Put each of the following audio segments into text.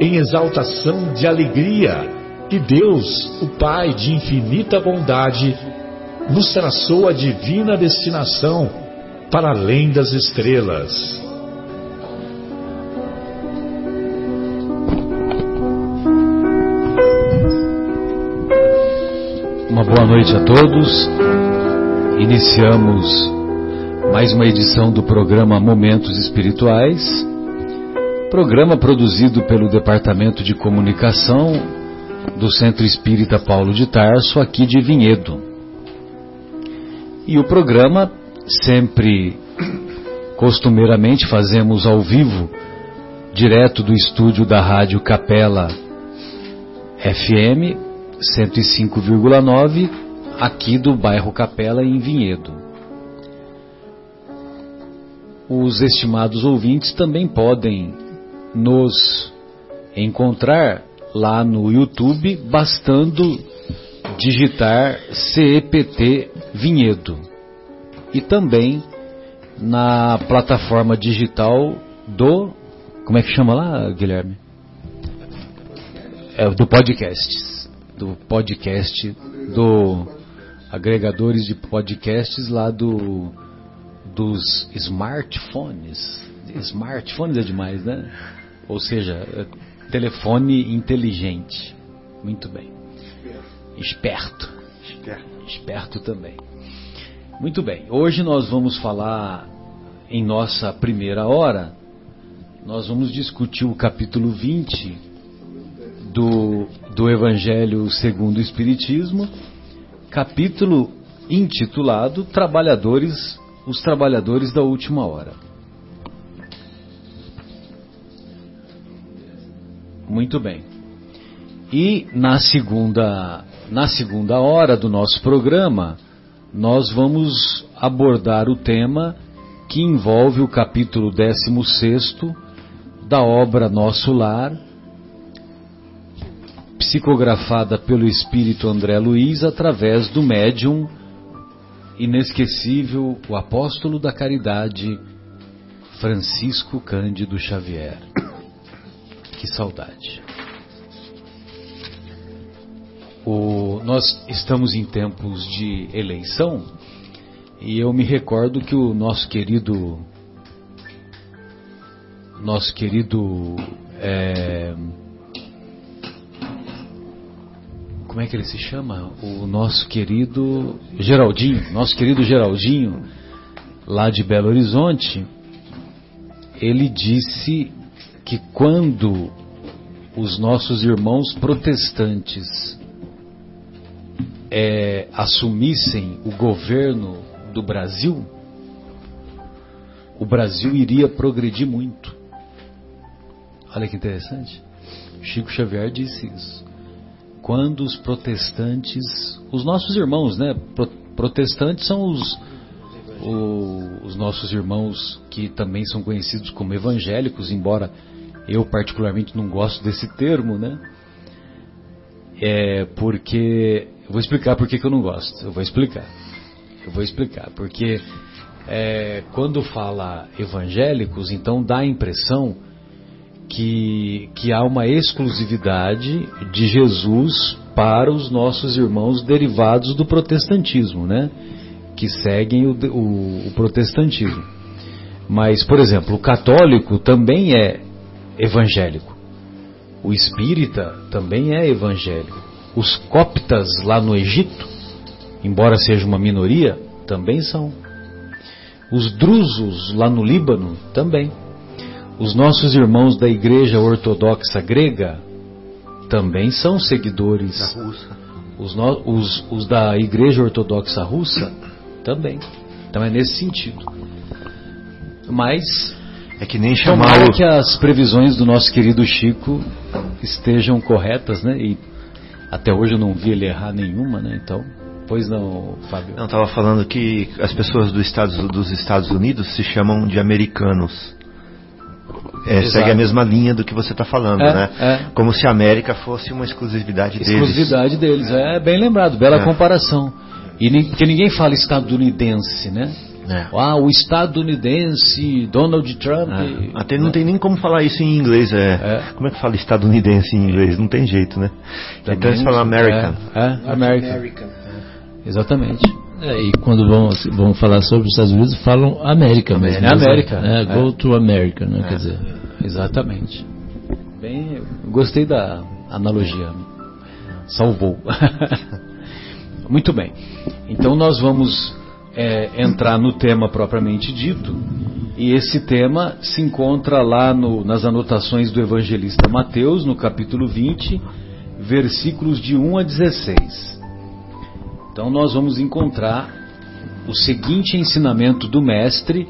em exaltação de alegria, que Deus, o Pai de infinita bondade, nos traçou a divina destinação para além das estrelas. Uma boa noite a todos. Iniciamos mais uma edição do programa Momentos Espirituais, programa produzido pelo Departamento de Comunicação do Centro Espírita Paulo de Tarso, aqui de Vinhedo. E o programa sempre costumeiramente fazemos ao vivo, direto do estúdio da Rádio Capela FM 105,9 aqui do bairro Capela em Vinhedo. Os estimados ouvintes também podem nos encontrar lá no YouTube, bastando digitar CEPT Vinhedo. E também na plataforma digital do. Como é que chama lá, Guilherme? É, do podcast do podcast, do agregadores de podcasts lá do dos smartphones. Smartphones é demais, né? Ou seja, é telefone inteligente. Muito bem. Esperto. Esperto. Esperto também. Muito bem. Hoje nós vamos falar em nossa primeira hora, nós vamos discutir o capítulo 20 do do Evangelho segundo o Espiritismo, capítulo intitulado Trabalhadores, os trabalhadores da última hora. Muito bem. E na segunda, na segunda hora do nosso programa, nós vamos abordar o tema que envolve o capítulo 16 da obra Nosso Lar, psicografada pelo espírito André Luiz através do médium inesquecível, o apóstolo da caridade, Francisco Cândido Xavier. Que saudade. O, nós estamos em tempos de eleição e eu me recordo que o nosso querido nosso querido é, como é que ele se chama? O nosso querido Geraldinho, nosso querido Geraldinho, lá de Belo Horizonte, ele disse que quando os nossos irmãos protestantes é, assumissem o governo do Brasil, o Brasil iria progredir muito. Olha que interessante. Chico Xavier disse isso quando os protestantes, os nossos irmãos, né? Protestantes são os, o, os nossos irmãos que também são conhecidos como evangélicos, embora eu particularmente não gosto desse termo, né? É porque eu vou explicar por que, eu não gosto. Eu vou explicar. Eu vou explicar porque é, quando fala evangélicos, então dá a impressão que, que há uma exclusividade de Jesus para os nossos irmãos derivados do protestantismo, né? Que seguem o, o, o protestantismo. Mas, por exemplo, o católico também é evangélico. O espírita também é evangélico. Os coptas lá no Egito, embora seja uma minoria, também são. Os drusos lá no Líbano também. Os nossos irmãos da Igreja Ortodoxa Grega também são seguidores. Da Rússia. Os, no, os, os da Igreja Ortodoxa Russa também. Então é nesse sentido. Mas É que nem chamar tomara o... que as previsões do nosso querido Chico estejam corretas, né? E até hoje eu não vi ele errar nenhuma, né? Então, pois não, Fábio. Não, estava falando que as pessoas do Estados, dos Estados Unidos se chamam de americanos. É, segue a mesma linha do que você está falando, É, né? é. Como se a América fosse uma exclusividade, deles. Exclusividade deles, é bem lembrado, bela É. comparação. E porque ninguém fala estadunidense, né? É. Ah, o estadunidense, Donald Trump. É. Até não tem nem como falar isso em inglês. É. É. Como é que fala estadunidense em inglês? Não tem jeito, né? então Também, eles falam American. É, é American. American. Exatamente. É, e quando vão, vão falar sobre os Estados Unidos, falam América mesmo. É América. É, go É. to America, né? Quer dizer, Exatamente. Bem, eu gostei da analogia. Salvou. Muito bem. Então nós vamos é, entrar no tema propriamente dito. E esse tema se encontra lá no- nas anotações do evangelista Mateus, no capítulo 20, versículos de 1 a 16. Então nós vamos encontrar o seguinte ensinamento do Mestre,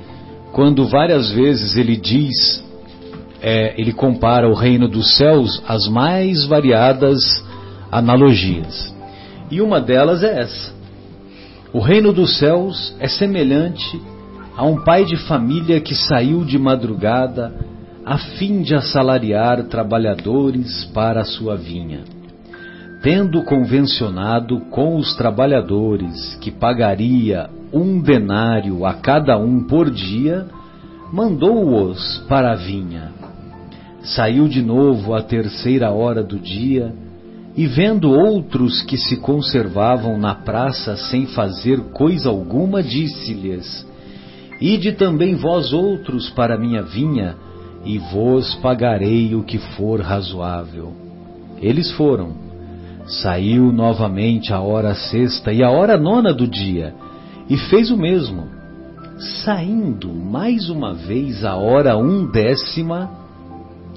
quando várias vezes ele diz é, ele compara o reino dos céus às mais variadas analogias. E uma delas é essa. O reino dos céus é semelhante a um pai de família que saiu de madrugada a fim de assalariar trabalhadores para a sua vinha. Tendo convencionado com os trabalhadores que pagaria um denário a cada um por dia, mandou-os para a vinha. Saiu de novo à terceira hora do dia e, vendo outros que se conservavam na praça sem fazer coisa alguma, disse-lhes: Ide também vós outros para minha vinha, e vos pagarei o que for razoável. Eles foram. Saiu novamente a hora sexta e a hora nona do dia, e fez o mesmo. Saindo mais uma vez a hora undécima,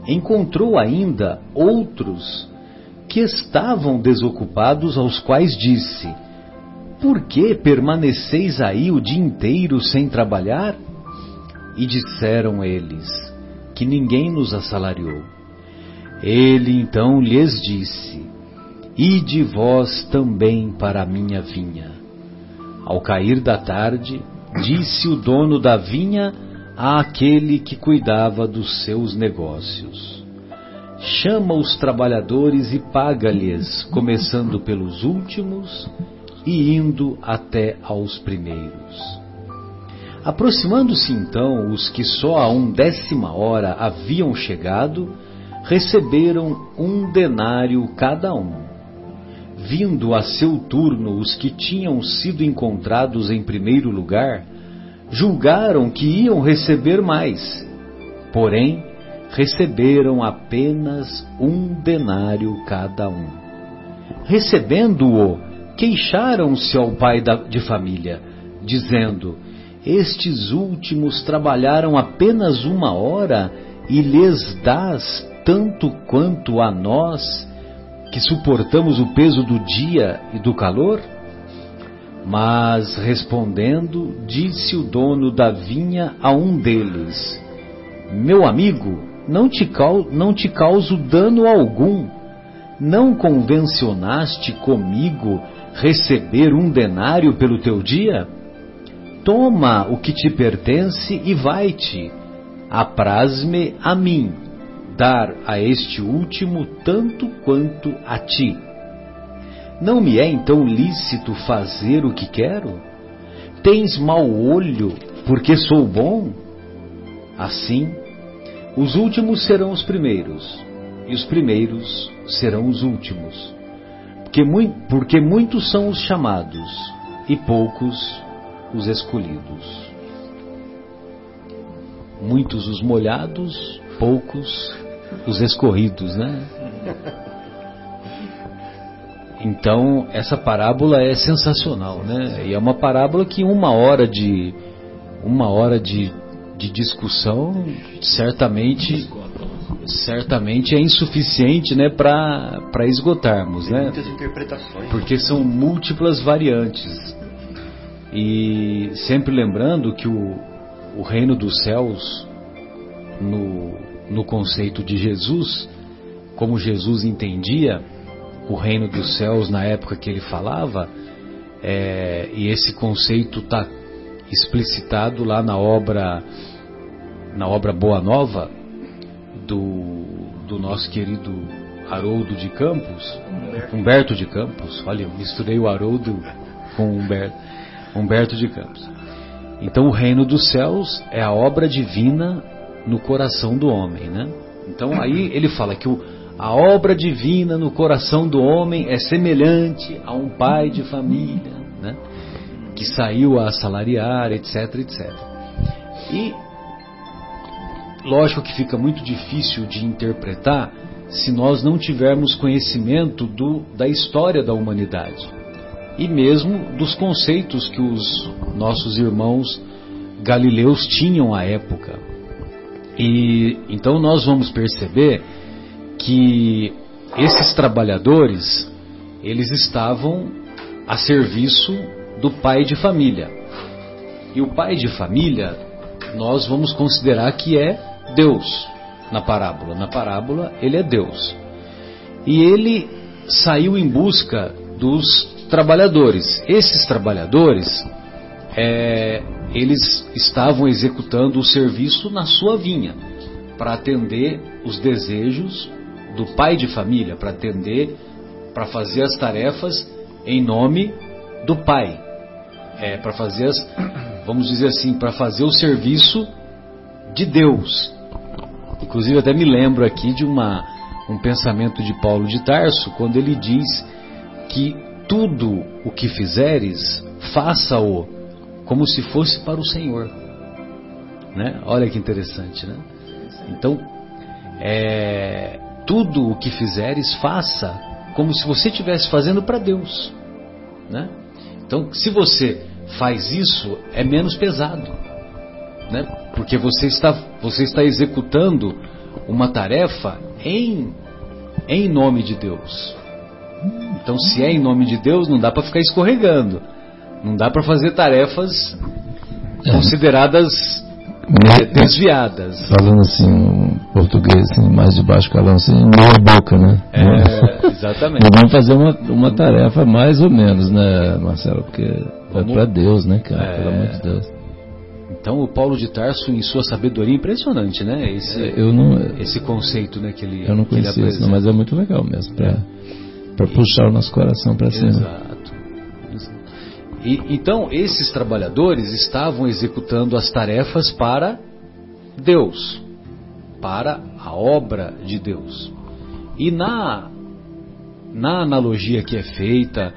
encontrou ainda outros que estavam desocupados, aos quais disse: Por que permaneceis aí o dia inteiro sem trabalhar? E disseram eles: Que ninguém nos assalariou. Ele então lhes disse: Ide vós também para a minha vinha. Ao cair da tarde, disse o dono da vinha àquele que cuidava dos seus negócios: Chama os trabalhadores e paga-lhes, começando pelos últimos e indo até aos primeiros. Aproximando-se então os que só a undécima hora haviam chegado, receberam um denário cada um. Vindo a seu turno os que tinham sido encontrados em primeiro lugar, julgaram que iam receber mais. Porém, receberam apenas um denário cada um. Recebendo-o, queixaram-se ao pai da- de família, dizendo: Estes últimos trabalharam apenas uma hora e lhes dás tanto quanto a nós, que suportamos o peso do dia e do calor? Mas respondendo, disse o dono da vinha a um deles: Meu amigo, não te, cau não te causo dano algum. Não convencionaste comigo receber um denário pelo teu dia? Toma o que te pertence e vai-te. Apraz-me a mim dar a este último tanto quanto a ti. Não me é então lícito fazer o que quero? Tens mau olho porque sou bom? Assim, os últimos serão os primeiros, e os primeiros serão os últimos. Porque, porque muitos são os chamados, e poucos os escolhidos. Muitos os molhados, poucos os escorridos, né? então, essa parábola é sensacional, né? E é uma parábola que uma hora de uma hora de, de discussão certamente certamente é insuficiente, né, para esgotarmos, Tem né? muitas interpretações. Porque são múltiplas variantes. E sempre lembrando que o, o reino dos céus, no, no conceito de Jesus, como Jesus entendia o reino dos céus na época que ele falava, é, e esse conceito está explicitado lá na obra na obra Boa Nova do, do nosso querido Haroldo de Campos, Humberto de Campos. Olha, eu misturei o Haroldo com o Humberto, Humberto de Campos. Então, o reino dos céus é a obra divina no coração do homem, né? Então, aí ele fala que o, a obra divina no coração do homem é semelhante a um pai de família, né? Que saiu a assalariar, etc, etc. E lógico que fica muito difícil de interpretar se nós não tivermos conhecimento do, da história da humanidade e mesmo dos conceitos que os nossos irmãos galileus tinham à época. E então nós vamos perceber que esses trabalhadores eles estavam a serviço do pai de família. E o pai de família nós vamos considerar que é Deus na parábola. Na parábola ele é Deus. E ele saiu em busca dos trabalhadores. Esses trabalhadores, é, eles estavam executando o serviço na sua vinha para atender os desejos do pai de família, para atender, para fazer as tarefas em nome do pai, é, para fazer as, vamos dizer assim, para fazer o serviço de Deus. Inclusive até me lembro aqui de uma, um pensamento de Paulo de Tarso quando ele diz que tudo o que fizeres, faça-o como se fosse para o Senhor. Né? Olha que interessante, né? Então, é, tudo o que fizeres, faça como se você estivesse fazendo para Deus. Né? Então, se você faz isso, é menos pesado. Né? Porque você está, você está executando uma tarefa em, em nome de Deus. Então, se é em nome de Deus, não dá para ficar escorregando. Não dá para fazer tarefas É. consideradas Me- desviadas. Falando assim, um português assim, mais de baixo calão, assim, meia boca, né? É, exatamente. Nós vamos fazer uma, uma tarefa mais ou menos, né, Marcelo? Porque é Vamos- pra Deus, né, cara? É. Pelo amor de Deus. Então, o Paulo de Tarso, em sua sabedoria, é impressionante, né? Esse, Eu não, esse conceito né, que ele eu não conhecia isso, não, mas é muito legal mesmo, pra, pra puxar o nosso coração pra cima. Exato. Exato. E, então, esses trabalhadores estavam executando as tarefas para Deus, para a obra de Deus. E na, na analogia que é feita,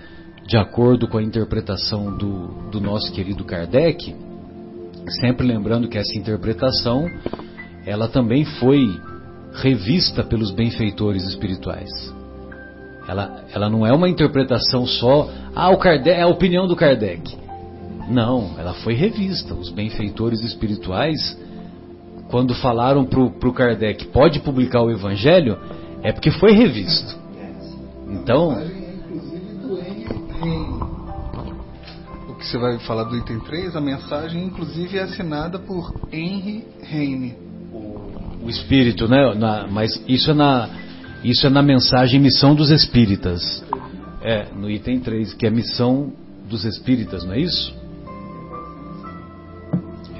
de acordo com a interpretação do, do nosso querido Kardec, sempre lembrando que essa interpretação ela também foi revista pelos benfeitores espirituais. Ela, ela não é uma interpretação só, ah, o Kardec, é a opinião do Kardec. Não, ela foi revista. Os benfeitores espirituais, quando falaram para o Kardec, pode publicar o Evangelho, é porque foi revisto. Então, que você vai falar do item 3, a mensagem inclusive é assinada por Henry Heine. o espírito, né? na- mas isso é na isso é na mensagem Missão dos Espíritas. É, no item 3, que é Missão dos Espíritas, não é isso?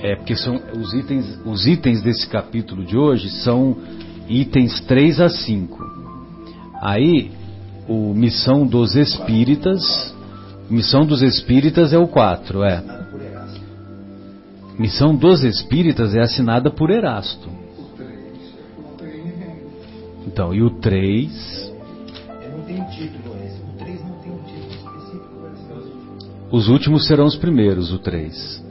É, porque são os itens, os itens desse capítulo de hoje são itens 3 a 5. Aí, o Missão dos Espíritas, Missão dos Espíritas é o 4, é. Missão dos Espíritas é assinada por Erasto. Então, e o 3, Não tem título esse. O 3 não tem um título específico os últimos serão os primeiros, o 3.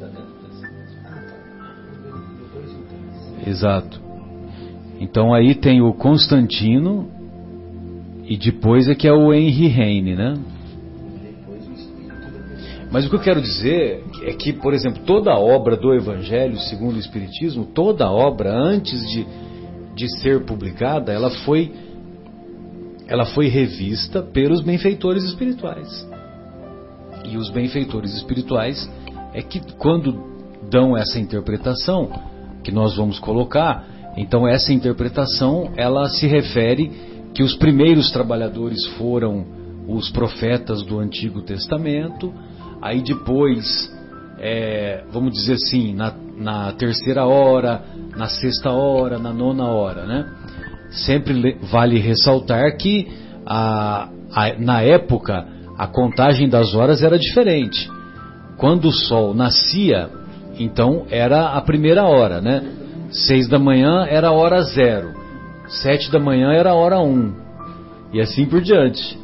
Exato. Então aí tem o Constantino, E depois é que é o Henry Heine, né? Mas o que eu quero dizer é que, por exemplo, toda obra do Evangelho segundo o Espiritismo, toda obra antes de, de ser publicada, ela foi ela foi revista pelos benfeitores espirituais. E os benfeitores espirituais é que quando dão essa interpretação que nós vamos colocar, então essa interpretação ela se refere que os primeiros trabalhadores foram os profetas do Antigo Testamento, aí depois, é, vamos dizer assim, na, na, terceira hora, na sexta hora, na nona hora, né? Sempre vale ressaltar que a, a, na época a contagem das horas era diferente. Quando o sol nascia, então era a primeira hora, né? Seis da manhã era a hora zero, sete da manhã era a hora um, e assim por diante,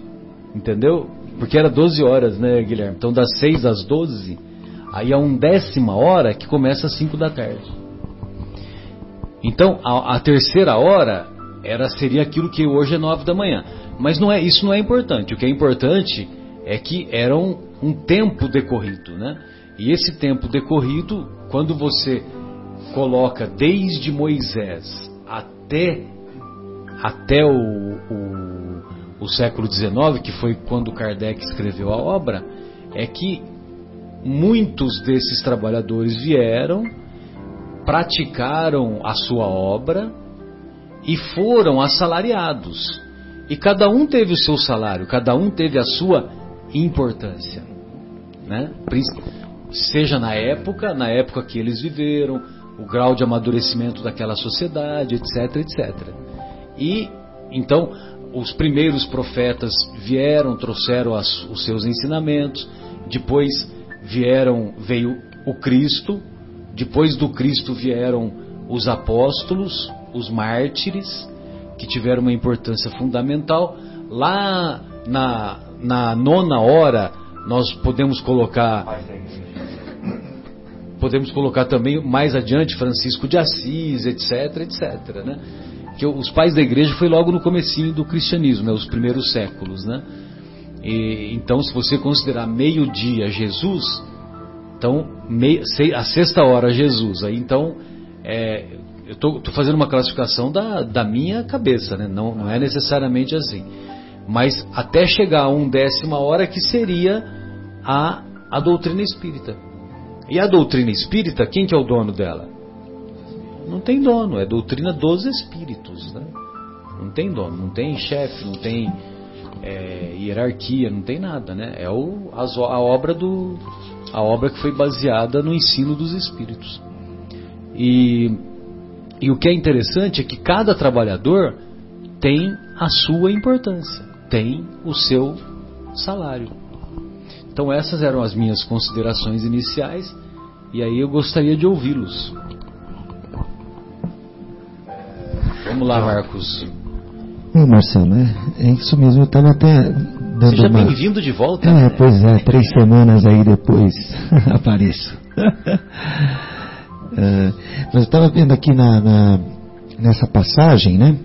entendeu? Porque era 12 horas, né, Guilherme? Então das seis às 12, aí é um décima hora que começa às 5 da tarde. Então a, a, terceira hora era seria aquilo que hoje é 9 da manhã. Mas não é isso não é importante. O que é importante é que era um, um tempo decorrido, né? E esse tempo decorrido, quando você coloca desde Moisés até até o, o, o século XIX, que foi quando Kardec escreveu a obra, é que muitos desses trabalhadores vieram, praticaram a sua obra e foram assalariados. E cada um teve o seu salário, cada um teve a sua importância. Né? Seja na época, na época que eles viveram, o grau de amadurecimento daquela sociedade, etc, etc. E então os primeiros profetas vieram, trouxeram as, os seus ensinamentos, depois vieram, veio o Cristo, depois do Cristo vieram os apóstolos, os mártires, que tiveram uma importância fundamental. Lá na, na nona hora, nós podemos colocar. Podemos colocar também mais adiante Francisco de Assis, etc, etc, né? Que os pais da igreja foi logo no comecinho do cristianismo, né? os primeiros séculos, né? E, então, se você considerar meio-dia Jesus, então mei, a sexta hora Jesus, aí então é, eu estou fazendo uma classificação da, da minha cabeça, né? não, não é necessariamente assim. Mas até chegar a um décima hora que seria a, a doutrina espírita. E a doutrina espírita, quem que é o dono dela? Não tem dono, é doutrina dos espíritos. Né? Não tem dono, não tem chefe, não tem é, hierarquia, não tem nada. Né? É o, a, a, obra do, a obra que foi baseada no ensino dos espíritos. E e o que é interessante é que cada trabalhador tem a sua importância, tem o seu salário. Então essas eram as minhas considerações iniciais e aí eu gostaria de ouvi-los. Vamos lá, Marcos. Ô, Marcelo, é, é isso mesmo. Eu estava até dando Seja uma... bem-vindo de volta. É, né? pois é, três semanas aí depois apareço. Uh, mas eu estava vendo aqui na, na, nessa passagem, né?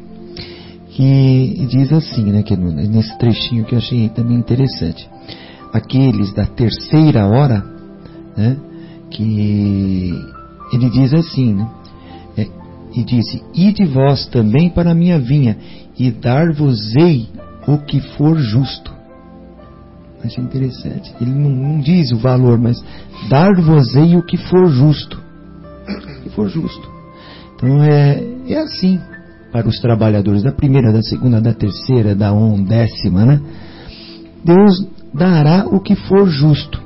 Que diz assim, né? Que nesse trechinho que eu achei também interessante. Aqueles da terceira hora, né? Que ele diz assim, né? É, e disse: Ide vós também para a minha vinha, e dar-vos-ei o que for justo. Achei interessante. Ele não, não diz o valor, mas dar-vos-ei o que for justo que for justo. Então é, é assim para os trabalhadores da primeira, da segunda, da terceira, da décima, né? Deus dará o que for justo,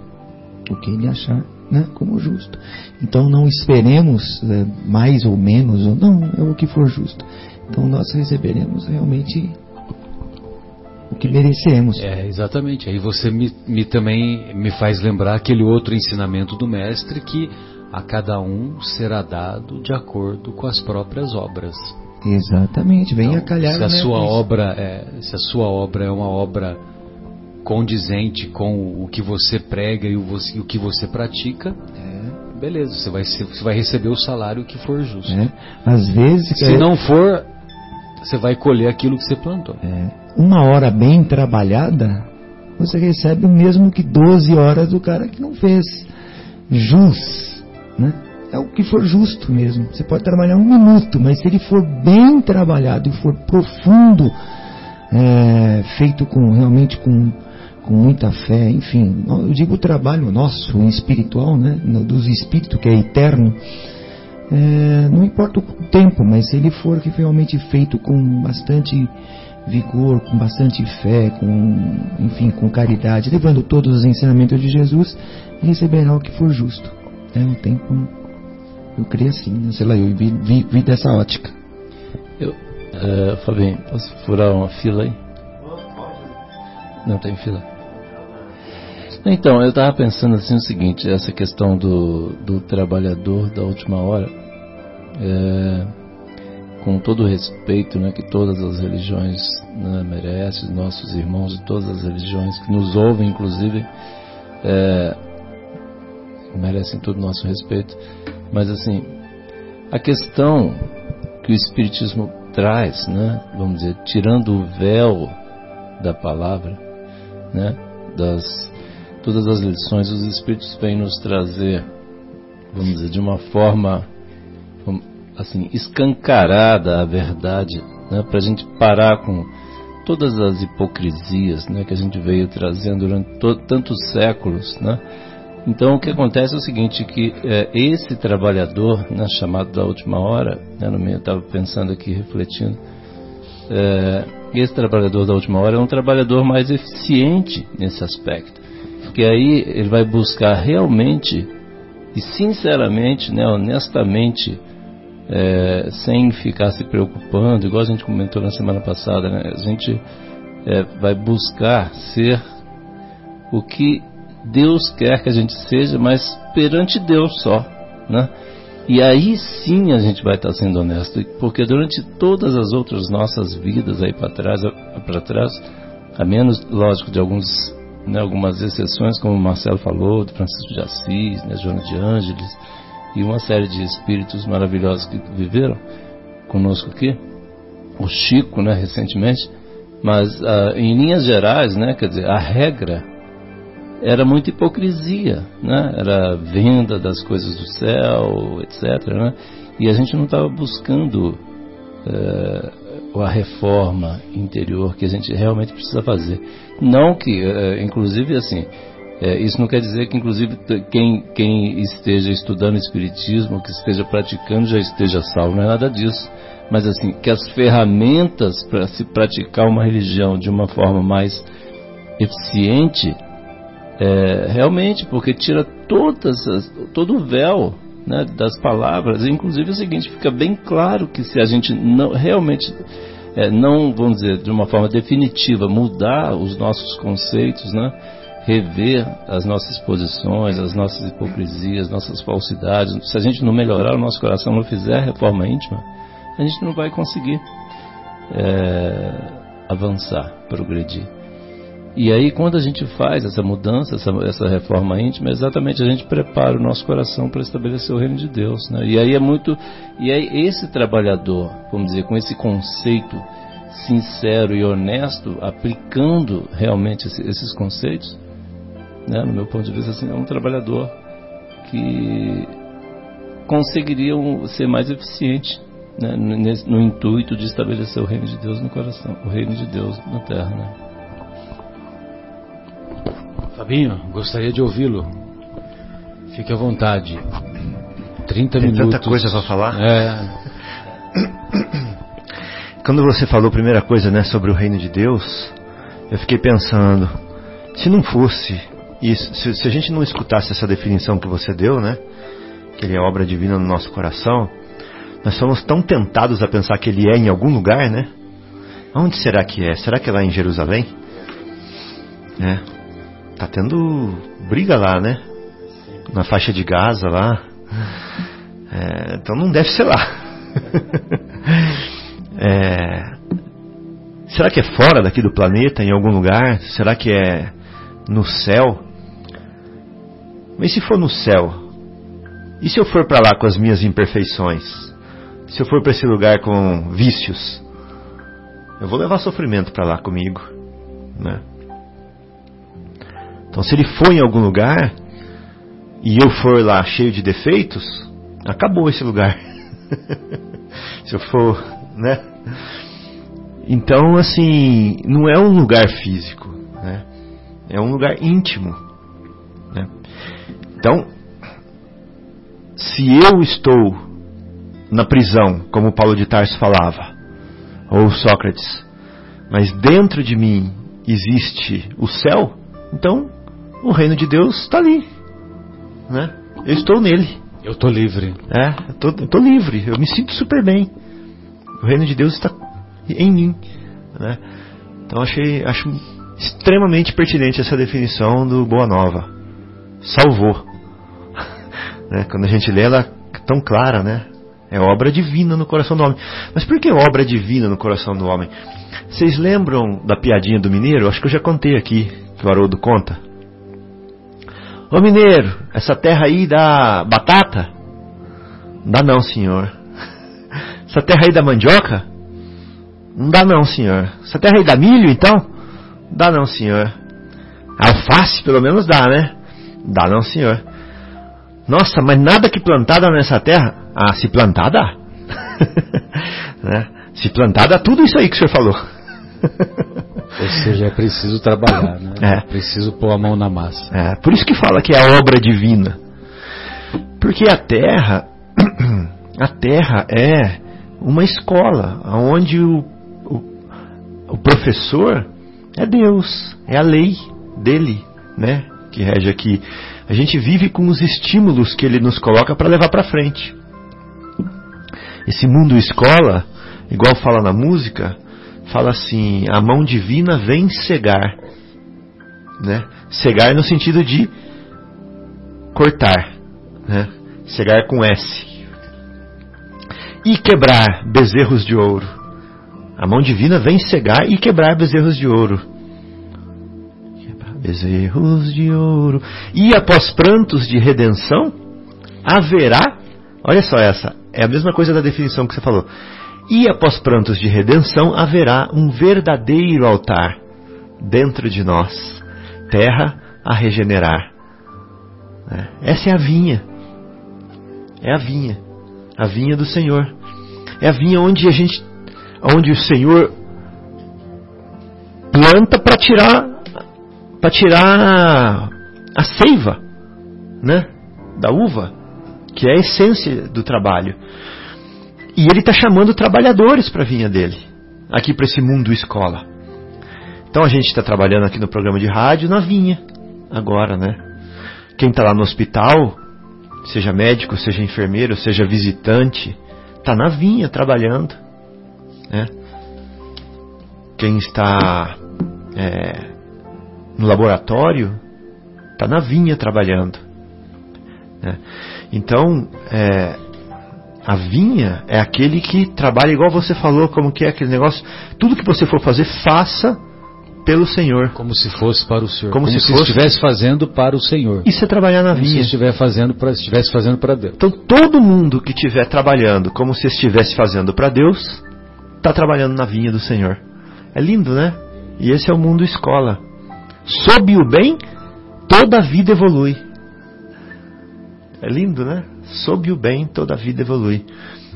o que ele achar né, como justo. Então não esperemos é, mais ou menos, ou não, é o que for justo. Então nós receberemos realmente o que merecemos. É, exatamente. Aí você me, me também me faz lembrar aquele outro ensinamento do mestre que a cada um será dado de acordo com as próprias obras. Exatamente, venha então, calhar. Se a né, sua obra é, se a sua obra é uma obra condizente com o que você prega e o, o que você pratica, é. beleza, você vai, você vai receber o salário que for justo. É. Às vezes, se não for, você vai colher aquilo que você plantou. É, uma hora bem trabalhada, você recebe o mesmo que 12 horas do cara que não fez. Jus, né? É o que for justo mesmo. Você pode trabalhar um minuto, mas se ele for bem trabalhado e for profundo, é, feito com realmente com, com muita fé, enfim, eu digo o trabalho nosso espiritual, né, dos espíritos que é eterno, é, não importa o tempo, mas se ele for realmente feito com bastante vigor, com bastante fé, com, enfim, com caridade, levando todos os ensinamentos de Jesus, receberá o que for justo. É um tempo, eu creio assim, né? sei lá, eu vi, vi, vi dessa ótica. Eu, uh, Fabinho, posso furar uma fila aí? Não tem fila. Então, eu estava pensando assim o seguinte, essa questão do, do trabalhador da última hora, é, com todo o respeito né, que todas as religiões né, merecem, nossos irmãos de todas as religiões que nos ouvem, inclusive, é, merecem todo o nosso respeito. Mas assim, a questão que o Espiritismo traz, né, vamos dizer, tirando o véu da palavra, né, das todas as lições, os Espíritos vêm nos trazer, vamos dizer, de uma forma assim, escancarada a verdade, né, para a gente parar com todas as hipocrisias né, que a gente veio trazendo durante tantos séculos. Né? Então o que acontece é o seguinte, que é, esse trabalhador, né, chamado da última hora, né, no meio eu estava pensando aqui, refletindo, é, esse trabalhador da última hora é um trabalhador mais eficiente nesse aspecto. Porque aí ele vai buscar realmente e sinceramente, né, honestamente, é, sem ficar se preocupando, igual a gente comentou na semana passada, né? a gente é, vai buscar ser o que Deus quer que a gente seja, mas perante Deus só, né? E aí sim a gente vai estar sendo honesto, porque durante todas as outras nossas vidas aí para trás, para trás, a menos lógico de alguns, né, algumas exceções, como o Marcelo falou, de Francisco de Assis, né, Joana de Ângeles, e uma série de espíritos maravilhosos que viveram conosco aqui, o Chico, né, recentemente, mas ah, em linhas gerais, né, quer dizer, a regra era muita hipocrisia, né, era venda das coisas do céu, etc, né, e a gente não estava buscando eh, a reforma interior que a gente realmente precisa fazer. Não que, eh, inclusive, assim, é, isso não quer dizer que, inclusive, quem, quem esteja estudando Espiritismo, que esteja praticando, já esteja salvo. Não é nada disso. Mas, assim, que as ferramentas para se praticar uma religião de uma forma mais eficiente, é, realmente, porque tira todas as, todo o véu né, das palavras. Inclusive, é o seguinte: fica bem claro que se a gente não realmente. É, não, vamos dizer, de uma forma definitiva, mudar os nossos conceitos, né? rever as nossas posições, as nossas hipocrisias, as nossas falsidades. Se a gente não melhorar o nosso coração, não fizer reforma íntima, a gente não vai conseguir é, avançar, progredir. E aí, quando a gente faz essa mudança, essa, essa, reforma íntima, exatamente a gente prepara o nosso coração para estabelecer o reino de Deus. Né? E aí é muito. E aí, esse trabalhador, vamos dizer, com esse conceito sincero e honesto, aplicando realmente esses conceitos, né, no meu ponto de vista, assim, é um trabalhador que conseguiria ser mais eficiente né, no, no, intuito de estabelecer o reino de Deus no coração, o reino de Deus na terra. Né? Fabinho, gostaria de ouvi-lo. Fique à vontade. 30 Tem minutos. tanta coisa para falar. É. Quando você falou a primeira coisa, né, sobre o reino de Deus, eu fiquei pensando, se não fosse e se, se, a gente não escutasse essa definição que você deu, né? Que ele é obra divina no nosso coração, nós somos tão tentados a pensar que ele é em algum lugar, né? Onde será que é? Será que é lá em Jerusalém? É. Tá tendo briga lá, né? Na faixa de Gaza lá. É, então não deve ser lá. é, será que é fora daqui do planeta, em algum lugar? Será que é no céu? Mas se for no céu? E se eu for para lá com as minhas imperfeições? Se eu for para esse lugar com vícios? Eu vou levar sofrimento para lá comigo, né? Então, se ele for em algum lugar e eu for lá cheio de defeitos, acabou esse lugar. se eu for, né? Então, assim, não é um lugar físico, né? É um lugar íntimo, né? Então, se eu estou na prisão, como Paulo de Tarso falava, ou Sócrates, mas dentro de mim existe o céu, então o reino de Deus está ali, né? Eu estou nele. Eu estou livre. É, eu estou livre, eu me sinto super bem. O reino de Deus está em mim, né? Então achei, acho extremamente pertinente essa definição do Boa Nova. Salvou. né? Quando a gente lê ela é tão clara, né? É obra divina no coração do homem. Mas por que obra divina no coração do homem? Vocês lembram da piadinha do mineiro? Acho que eu já contei aqui, que o Haroldo conta. Ô mineiro, essa terra aí dá batata? Dá não, senhor. Essa terra aí dá mandioca? Não dá não, senhor. Essa terra aí dá milho, então? Dá não, senhor. Alface, pelo menos dá, né? Dá não, senhor. Nossa, mas nada que plantada nessa terra? Ah, se plantar dá. né? Se plantar dá tudo isso aí que o senhor falou. Ou seja, é preciso trabalhar, né? É. é preciso pôr a mão na massa. É, por isso que fala que é a obra divina. Porque a terra, a terra é uma escola onde o, o, o professor é Deus, é a lei dele, né? Que rege aqui. A gente vive com os estímulos que ele nos coloca para levar para frente. Esse mundo escola, igual fala na música, fala assim: a mão divina vem cegar. Né? Cegar no sentido de cortar. Né? Cegar com S. E quebrar bezerros de ouro. A mão divina vem cegar e quebrar bezerros de ouro. Quebrar bezerros de ouro. E após prantos de redenção, haverá. Olha só essa. É a mesma coisa da definição que você falou. E após prantos de redenção haverá um verdadeiro altar dentro de nós, terra a regenerar. Essa é a vinha. É a vinha. A vinha do Senhor. É a vinha onde a gente, onde o Senhor planta para tirar, para tirar a seiva, né, da uva, que é a essência do trabalho. E ele está chamando trabalhadores para a vinha dele, aqui para esse mundo escola. Então a gente está trabalhando aqui no programa de rádio na vinha, agora, né? Quem está lá no hospital, seja médico, seja enfermeiro, seja visitante, está na vinha trabalhando, né? Quem está é, no laboratório, está na vinha trabalhando. Né? Então, é, a vinha é aquele que trabalha igual você falou, como que é aquele negócio. Tudo que você for fazer, faça pelo Senhor. Como se fosse para o Senhor. Como, Como se se, fosse- estivesse fazendo para o Senhor. Isso é trabalhar na Como se vinha. estiver fazendo estivesse fazendo para Deus. Então todo mundo que estiver trabalhando como se estivesse fazendo para Deus, está trabalhando na vinha do Senhor. É lindo, né? E esse é o mundo escola. Sob o bem, toda a vida evolui. É lindo, né? Sob o bem, toda a vida evolui.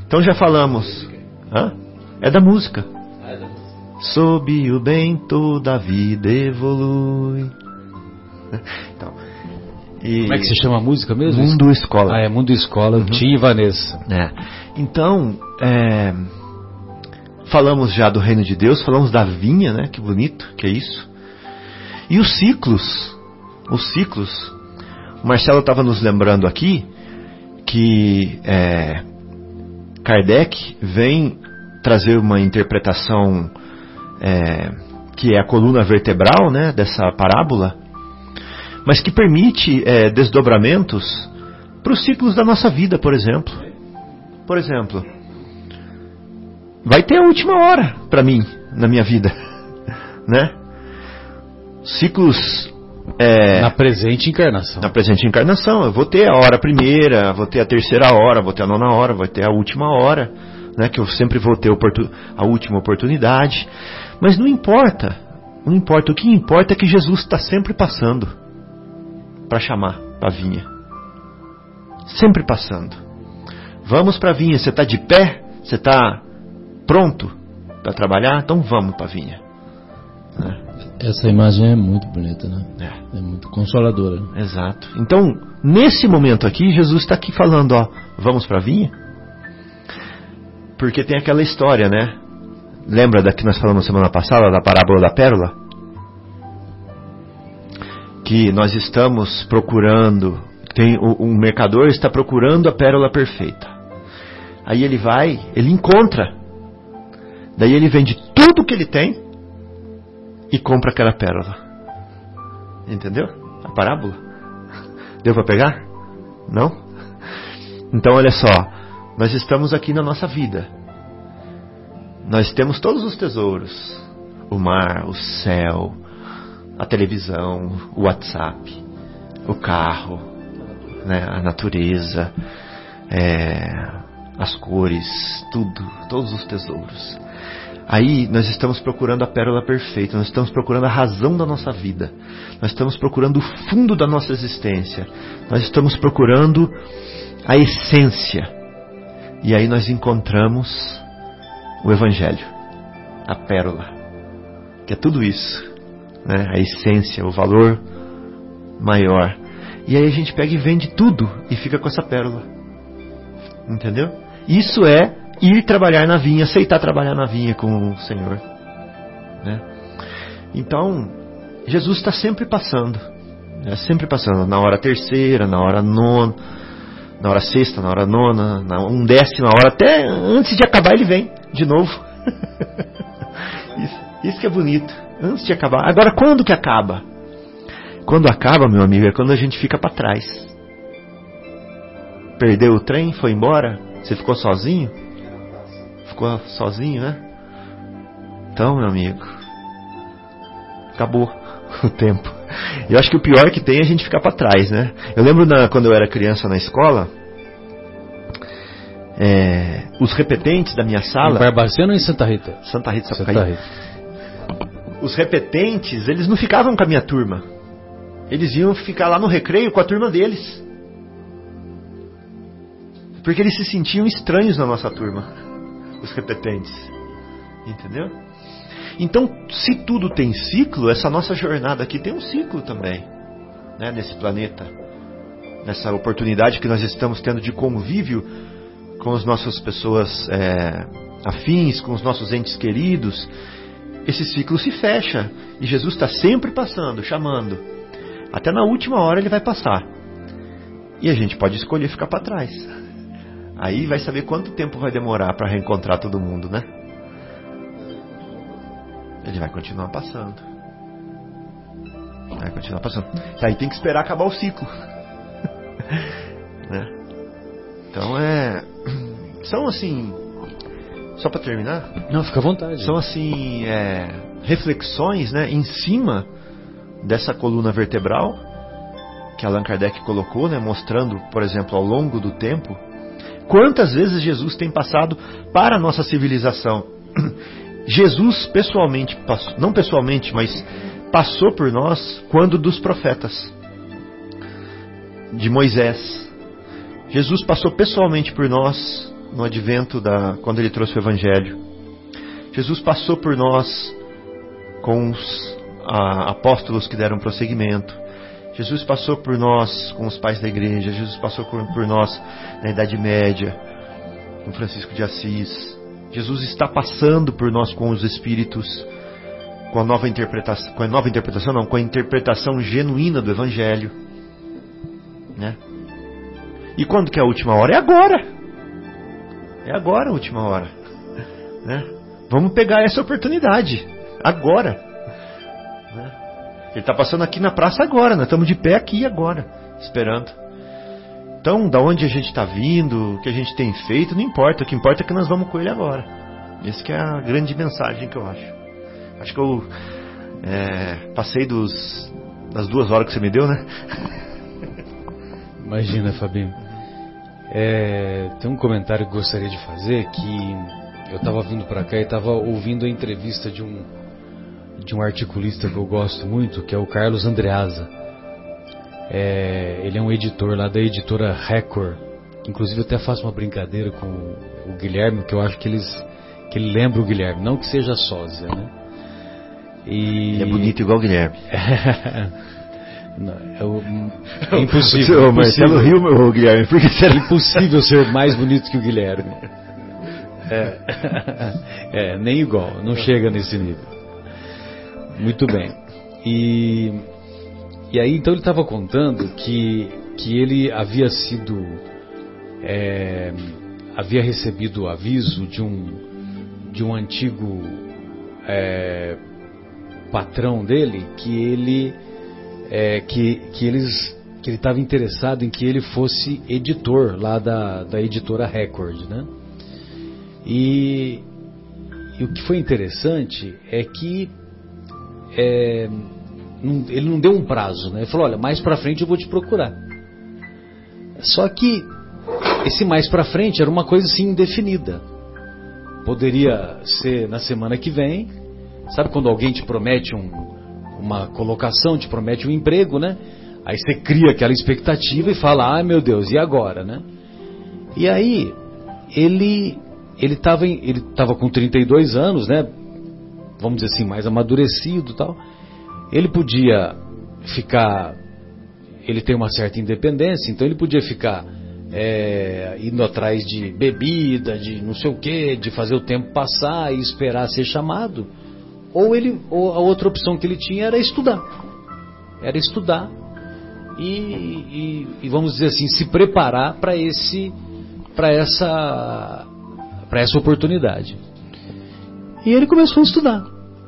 Então já falamos. Hã? É da música. Sob o bem, toda a vida evolui. Então, e Como é que se chama a música mesmo? Mundo Escola. Ah, é Mundo Escola, Tim e Vanessa. É. Então, é, falamos já do reino de Deus, falamos da vinha, né? Que bonito, que é isso. E os ciclos, os ciclos. O Marcelo estava nos lembrando aqui que é, Kardec vem trazer uma interpretação é, que é a coluna vertebral, né? Dessa parábola, mas que permite é, desdobramentos para os ciclos da nossa vida, por exemplo. Por exemplo, vai ter a última hora para mim na minha vida, né? Ciclos é, Na presente encarnação. na presente encarnação. Eu vou ter a hora primeira, vou ter a terceira hora, vou ter a nona hora, vou ter a última hora, né, que eu sempre vou ter a última oportunidade. Mas não importa, não importa. O que importa é que Jesus está sempre passando para chamar para a vinha. Sempre passando. Vamos para a vinha. Você está de pé? Você está pronto para trabalhar? Então vamos para a vinha. Né? Essa imagem é muito bonita, né? É, é muito consoladora. Né? Exato. Então, nesse momento aqui, Jesus está aqui falando, ó, vamos para a vinha? Porque tem aquela história, né? Lembra da que nós falamos semana passada, da parábola da pérola? Que nós estamos procurando, tem o, um mercador está procurando a pérola perfeita. Aí ele vai, ele encontra. Daí ele vende tudo que ele tem e compra aquela pérola. Entendeu? A parábola. Deu para pegar? Não? Então olha só, nós estamos aqui na nossa vida. Nós temos todos os tesouros: o mar, o céu, a televisão, o WhatsApp, o carro, né, a natureza, é, as cores, tudo, todos os tesouros. Aí nós estamos procurando a pérola perfeita, nós estamos procurando a razão da nossa vida, nós estamos procurando o fundo da nossa existência, nós estamos procurando a essência. E aí nós encontramos o Evangelho, a pérola, que é tudo isso, né? a essência, o valor maior. E aí a gente pega e vende tudo e fica com essa pérola. Entendeu? Isso é ir trabalhar na vinha, aceitar trabalhar na vinha com o Senhor. Né? Então, Jesus está sempre passando, né? sempre passando, na hora terceira, na hora nona, na hora sexta, na hora nona, na undécima hora, até antes de acabar ele vem de novo. isso, isso que é bonito, antes de acabar. Agora, quando que acaba? Quando acaba, meu amigo, é quando a gente fica para trás. Perdeu o trem, foi embora, você ficou sozinho? Ficou sozinho, né? Então, meu amigo, acabou o tempo. Eu acho que o pior que tem é a gente ficar para trás, né? Eu lembro na, quando eu era criança na escola, é, os repetentes da minha sala. Em Barbacena ou em Santa Rita? Santa Rita, Sapucaí. Santa Rita. Os repetentes, eles não ficavam com a minha turma. Eles iam ficar lá no recreio com a turma deles. Porque eles se sentiam estranhos na nossa turma os repetentes. Entendeu? Então, se tudo tem ciclo, essa nossa jornada aqui tem um ciclo também, né, nesse planeta, nessa oportunidade que nós estamos tendo de convívio com as nossas pessoas é, afins, com os nossos entes queridos. Esse ciclo se fecha e Jesus está sempre passando, chamando. Até na última hora ele vai passar. E a gente pode escolher ficar para trás. Aí vai saber quanto tempo vai demorar para reencontrar todo mundo, né? Ele vai continuar passando. Vai continuar passando. Aí tem que esperar acabar o ciclo. né? Então é. São assim. Só para terminar? Não, fica à vontade. São assim. É, reflexões né, em cima dessa coluna vertebral que Allan Kardec colocou, né, mostrando, por exemplo, ao longo do tempo Quantas vezes Jesus tem passado para a nossa civilização? Jesus pessoalmente, não pessoalmente, mas passou por nós quando dos profetas, de Moisés. Jesus passou pessoalmente por nós no advento da quando ele trouxe o evangelho. Jesus passou por nós com os a, apóstolos que deram prosseguimento. Jesus passou por nós com os pais da igreja, Jesus passou por nós na Idade Média, com Francisco de Assis. Jesus está passando por nós com os Espíritos, com a nova interpretação, com a nova interpretação não, com a interpretação genuína do Evangelho, né? E quando que é a última hora? É agora. É agora a última hora, né? Vamos pegar essa oportunidade agora. Ele está passando aqui na praça agora, nós estamos de pé aqui agora, esperando. Então, da onde a gente está vindo, o que a gente tem feito, não importa. O que importa é que nós vamos com ele agora. Essa que é a grande mensagem que eu acho. Acho que eu é, passei dos, das duas horas que você me deu, né? Imagina, Fabinho. É, tem um comentário que gostaria de fazer que eu estava vindo para cá e estava ouvindo a entrevista de um de um articulista que eu gosto muito, que é o Carlos Andreasa. É, ele é um editor lá da editora Record. Inclusive eu até faço uma brincadeira com o Guilherme, que eu acho que eles que ele lembra o Guilherme, não que seja sósia, né? E... Ele é bonito igual o Guilherme. Não, é, o, é impossível. O Marcelo riu, meu Guilherme, porque será impossível ser mais bonito que o Guilherme. É, é, nem igual, não chega nesse nível. Muito bem. E, e aí então ele estava contando que, que ele havia sido. É, havia recebido o aviso de um, de um antigo é, patrão dele que ele é, que, que eles que ele estava interessado em que ele fosse editor lá da, da editora Record, né? E, e o que foi interessante é que é, não, ele não deu um prazo, né? Ele falou, olha, mais para frente eu vou te procurar. Só que esse mais para frente era uma coisa assim indefinida. Poderia ser na semana que vem. Sabe quando alguém te promete um, uma colocação, te promete um emprego, né? Aí você cria aquela expectativa e fala, ah, meu Deus, e agora, né? E aí, ele ele estava ele tava com 32 anos, né? Vamos dizer assim, mais amadurecido tal. Ele podia ficar, ele tem uma certa independência, então ele podia ficar é, indo atrás de bebida, de não sei o que, de fazer o tempo passar e esperar ser chamado ou ele, ou a outra opção que ele tinha era estudar. Era estudar e, e, e vamos dizer assim, se preparar para esse, para essa, para essa oportunidade. E ele começou a estudar.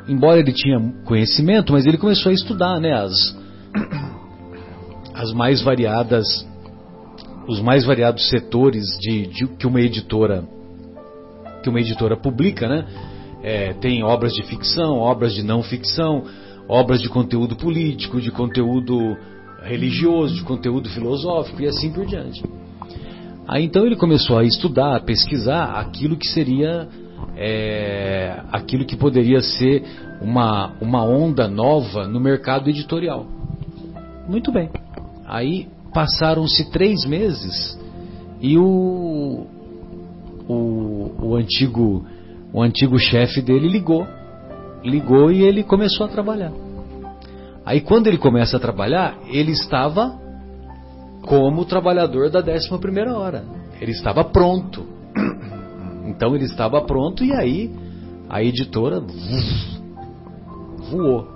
Embora ele tinha conhecimento, mas ele começou a estudar, né, as, as mais variadas, os mais variados setores de, de que uma editora, que uma editora publica, né? É, tem obras de ficção, obras de não ficção, obras de conteúdo político, de conteúdo religioso, de conteúdo filosófico e assim por diante. Aí então ele começou a estudar, a pesquisar aquilo que seria, é, aquilo que poderia ser uma, uma onda nova no mercado editorial. Muito bem. Aí passaram-se três meses e o, o, o antigo o antigo chefe dele ligou. Ligou e ele começou a trabalhar. Aí quando ele começa a trabalhar, ele estava como trabalhador da 11 primeira hora. Ele estava pronto. Então ele estava pronto e aí a editora voou.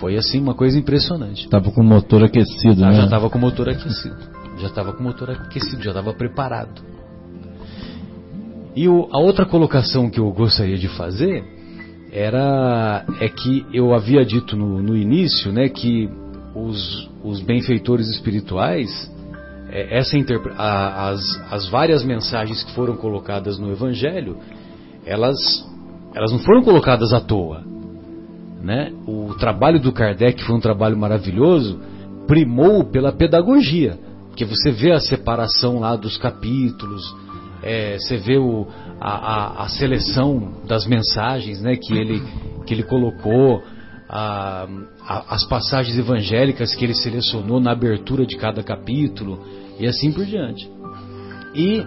Foi assim uma coisa impressionante. Estava com o motor aquecido, ah, né? Já estava com o motor aquecido. Já estava com o motor aquecido, já estava preparado. E o, a outra colocação que eu gostaria de fazer era é que eu havia dito no, no início, né, que os, os benfeitores espirituais, é, essa a, as, as várias mensagens que foram colocadas no Evangelho, elas, elas não foram colocadas à toa. Né? O trabalho do Kardec foi um trabalho maravilhoso, primou pela pedagogia, porque você vê a separação lá dos capítulos, é, você vê o, a, a, a, seleção das mensagens né, que, ele, que ele colocou, a, as passagens evangélicas que ele selecionou na abertura de cada capítulo e assim por diante. E,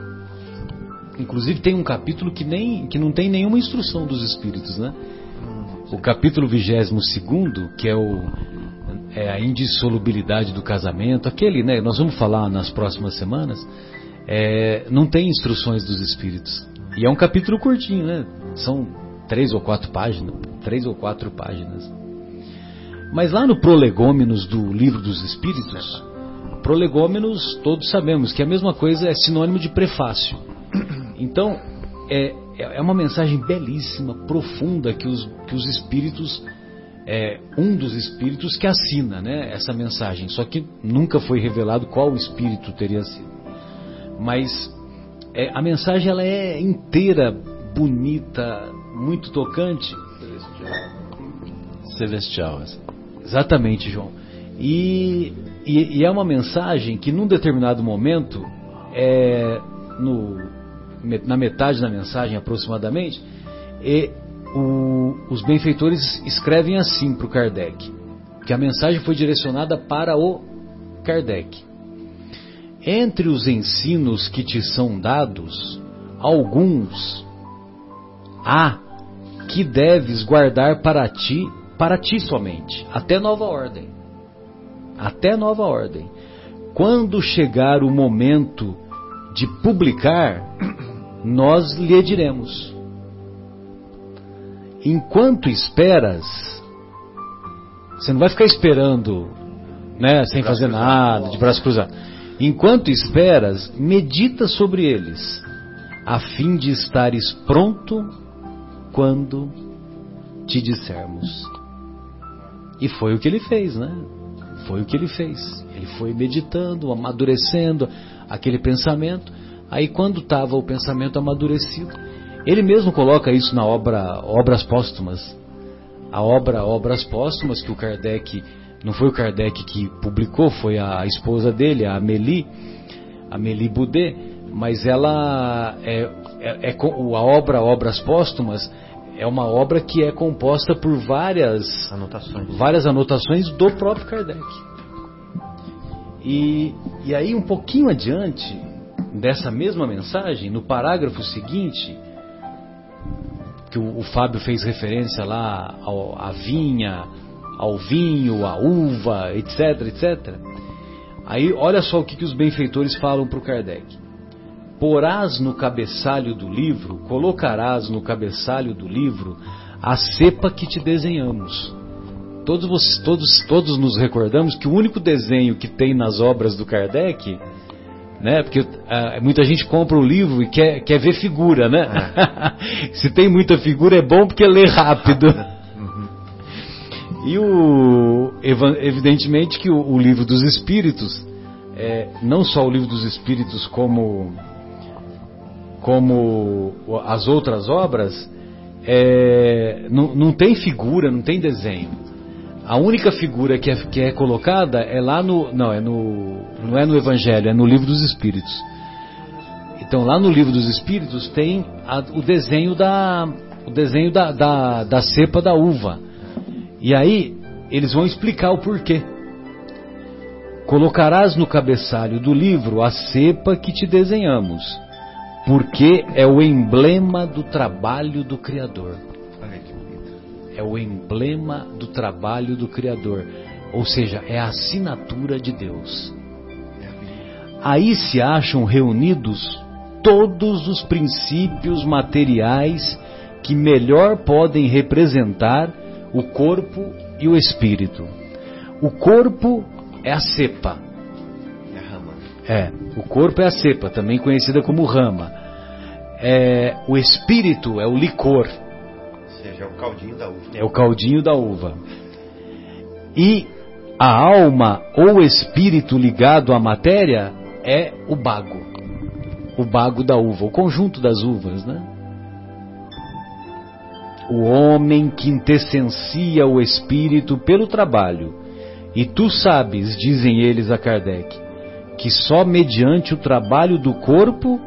inclusive, tem um capítulo que, nem, que não tem nenhuma instrução dos espíritos, né? O capítulo 22, que é o é a indissolubilidade do casamento, aquele, né? Nós vamos falar nas próximas semanas é, não tem instruções dos espíritos. E é um capítulo curtinho, né? São três ou quatro páginas. Três ou quatro páginas. Mas lá no Prolegômenos do Livro dos Espíritos, Prolegômenos todos sabemos que a mesma coisa é sinônimo de prefácio. Então, é, é uma mensagem belíssima, profunda, que os, que os espíritos, é, um dos espíritos que assina né, essa mensagem, só que nunca foi revelado qual espírito teria sido mas é, a mensagem ela é inteira, bonita, muito tocante. Celestial. Exatamente, João. E, e, e, é uma mensagem que num determinado momento é, no, na metade da mensagem aproximadamente, e o, os benfeitores escrevem assim para o Kardec, que a mensagem foi direcionada para o Kardec. Entre os ensinos que te são dados, alguns há que deves guardar para ti, para ti somente, até nova ordem. Até nova ordem. Quando chegar o momento de publicar, nós lhe diremos. Enquanto esperas, você não vai ficar esperando, né, sem fazer nada, de braço cruzado. Enquanto esperas, medita sobre eles, a fim de estares pronto quando te dissermos. E foi o que ele fez, né? Foi o que ele fez. Ele foi meditando, amadurecendo aquele pensamento. Aí, quando estava o pensamento amadurecido, ele mesmo coloca isso na obra Obras Póstumas. A obra Obras Póstumas, que o Kardec, não foi o Kardec que publicou, foi a esposa dele, a Amélie, Amélie Boudet, mas ela é, é, é, a obra Obras Póstumas é uma obra que é composta por várias anotações, várias anotações do próprio Kardec. E, e aí, um pouquinho adiante dessa mesma mensagem, no parágrafo seguinte, que o, o Fábio fez referência lá ao, à vinha, ao vinho, à uva, etc, etc. Aí, olha só o que, que os benfeitores falam para o Kardec porás no cabeçalho do livro, colocarás no cabeçalho do livro a cepa que te desenhamos. Todos, vocês, todos, todos nos recordamos que o único desenho que tem nas obras do Kardec, né, porque uh, muita gente compra o livro e quer, quer ver figura, né? É. Se tem muita figura é bom porque lê rápido. E o, evidentemente que o, o livro dos Espíritos, é, não só o livro dos Espíritos como como as outras obras, é, não, não, tem figura, não tem desenho. A única figura que é, que é colocada é lá no. Não, é no. Não é no Evangelho, é no livro dos Espíritos. Então lá no livro dos Espíritos tem a, o desenho da. O desenho da, da, da cepa da uva. E aí eles vão explicar o porquê. Colocarás no cabeçalho do livro a cepa que te desenhamos porque é o emblema do trabalho do Criador. É o emblema do trabalho do Criador. Ou seja, é a assinatura de Deus. Aí se acham reunidos todos os princípios materiais que melhor podem representar o corpo e o espírito. O corpo é a cepa. É a rama. É, o corpo é a cepa, também conhecida como rama. É, o espírito é o licor. Ou seja, é o caldinho da uva. É o caldinho da uva. E a alma ou espírito ligado à matéria é o bago. O bago da uva, o conjunto das uvas, né? O homem que intessencia o espírito pelo trabalho. E tu sabes, dizem eles a Kardec, que só mediante o trabalho do corpo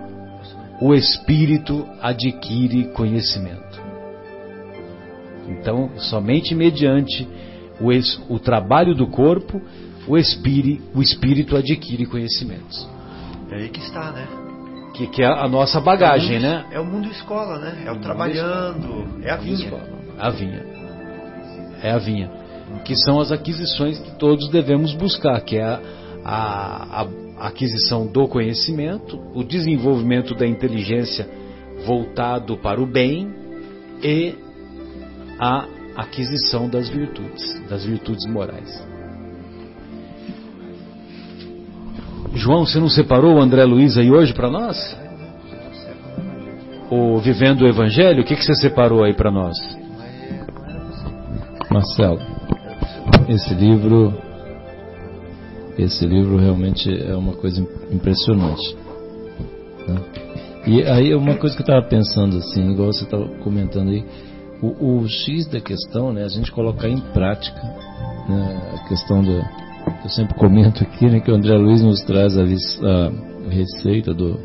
o espírito adquire conhecimento. Então, somente mediante o, o trabalho do corpo, o, espírito, o espírito adquire conhecimentos. É aí que está, né? Que, que é a nossa bagagem, é mundo, né? É o mundo escola, né? É o, trabalhando, é a vinha. A vinha. É a vinha. Que são as aquisições que todos devemos buscar, que é a, a, a aquisição do conhecimento, o desenvolvimento da inteligência voltado para o bem e a aquisição das virtudes, das virtudes morais. João, você não separou o André Luiz aí hoje para nós? O Vivendo o Evangelho, o que, que você separou aí para nós? Marcelo, esse livro esse livro realmente é uma coisa impressionante. Né? E aí uma coisa que eu estava pensando assim, igual você estava comentando aí, o, o, X da questão, né, a gente colocar em prática né, a questão do, eu sempre comento aqui, né, que o André Luiz nos traz a, a, receita do,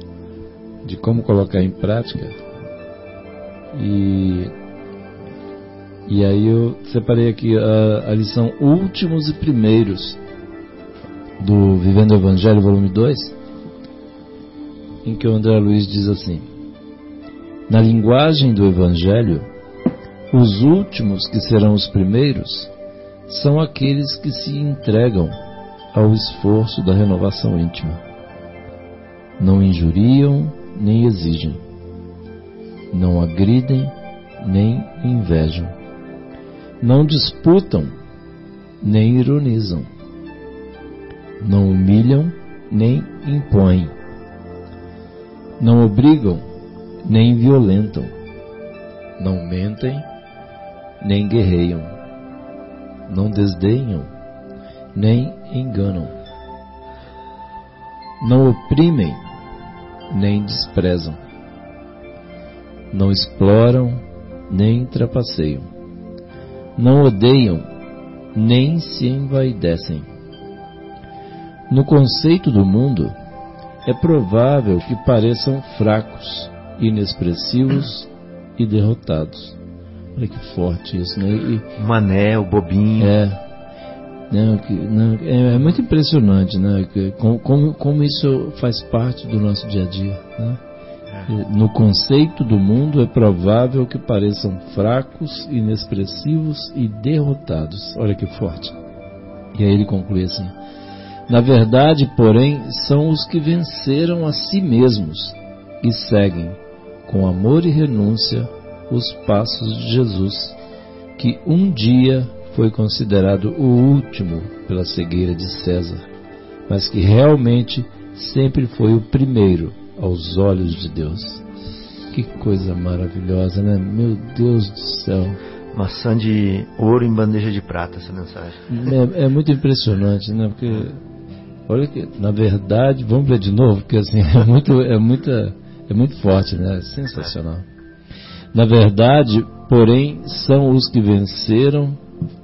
de como colocar em prática. E, e aí eu separei aqui a, a lição Últimos e Primeiros do Vivendo o Evangelho, volume 2, em que o André Luiz diz assim: Na linguagem do Evangelho, os últimos que serão os primeiros são aqueles que se entregam ao esforço da renovação íntima. Não injuriam nem exigem, não agridem nem invejam, não disputam nem ironizam, não humilham nem impõem, não obrigam nem violentam, não mentem nem guerreiam, não desdenham nem enganam, não oprimem nem desprezam, não exploram nem trapaceiam, não odeiam nem se envaidecem. No conceito do mundo, é provável que pareçam fracos, inexpressivos e derrotados. Olha que forte isso, né? E, Mané, o bobinho. é. Não, que, não, é, é muito impressionante, né? Como, como, como isso faz parte do nosso dia a dia, né? No conceito do mundo é provável que pareçam fracos, inexpressivos e derrotados. Olha que forte. E aí ele conclui assim: Na verdade, porém, são os que venceram a si mesmos e seguem, com amor e renúncia, os passos de Jesus, que um dia foi considerado o último pela cegueira de César, mas que realmente sempre foi o primeiro aos olhos de Deus. Que coisa maravilhosa, né? Meu Deus do céu. Maçã de ouro em bandeja de prata, essa mensagem. É, é muito impressionante, né? Porque, olha que, na verdade, vamos ver de novo, porque assim, é muito, é muita, é muito forte, né? É sensacional. Na verdade, porém, são os que venceram.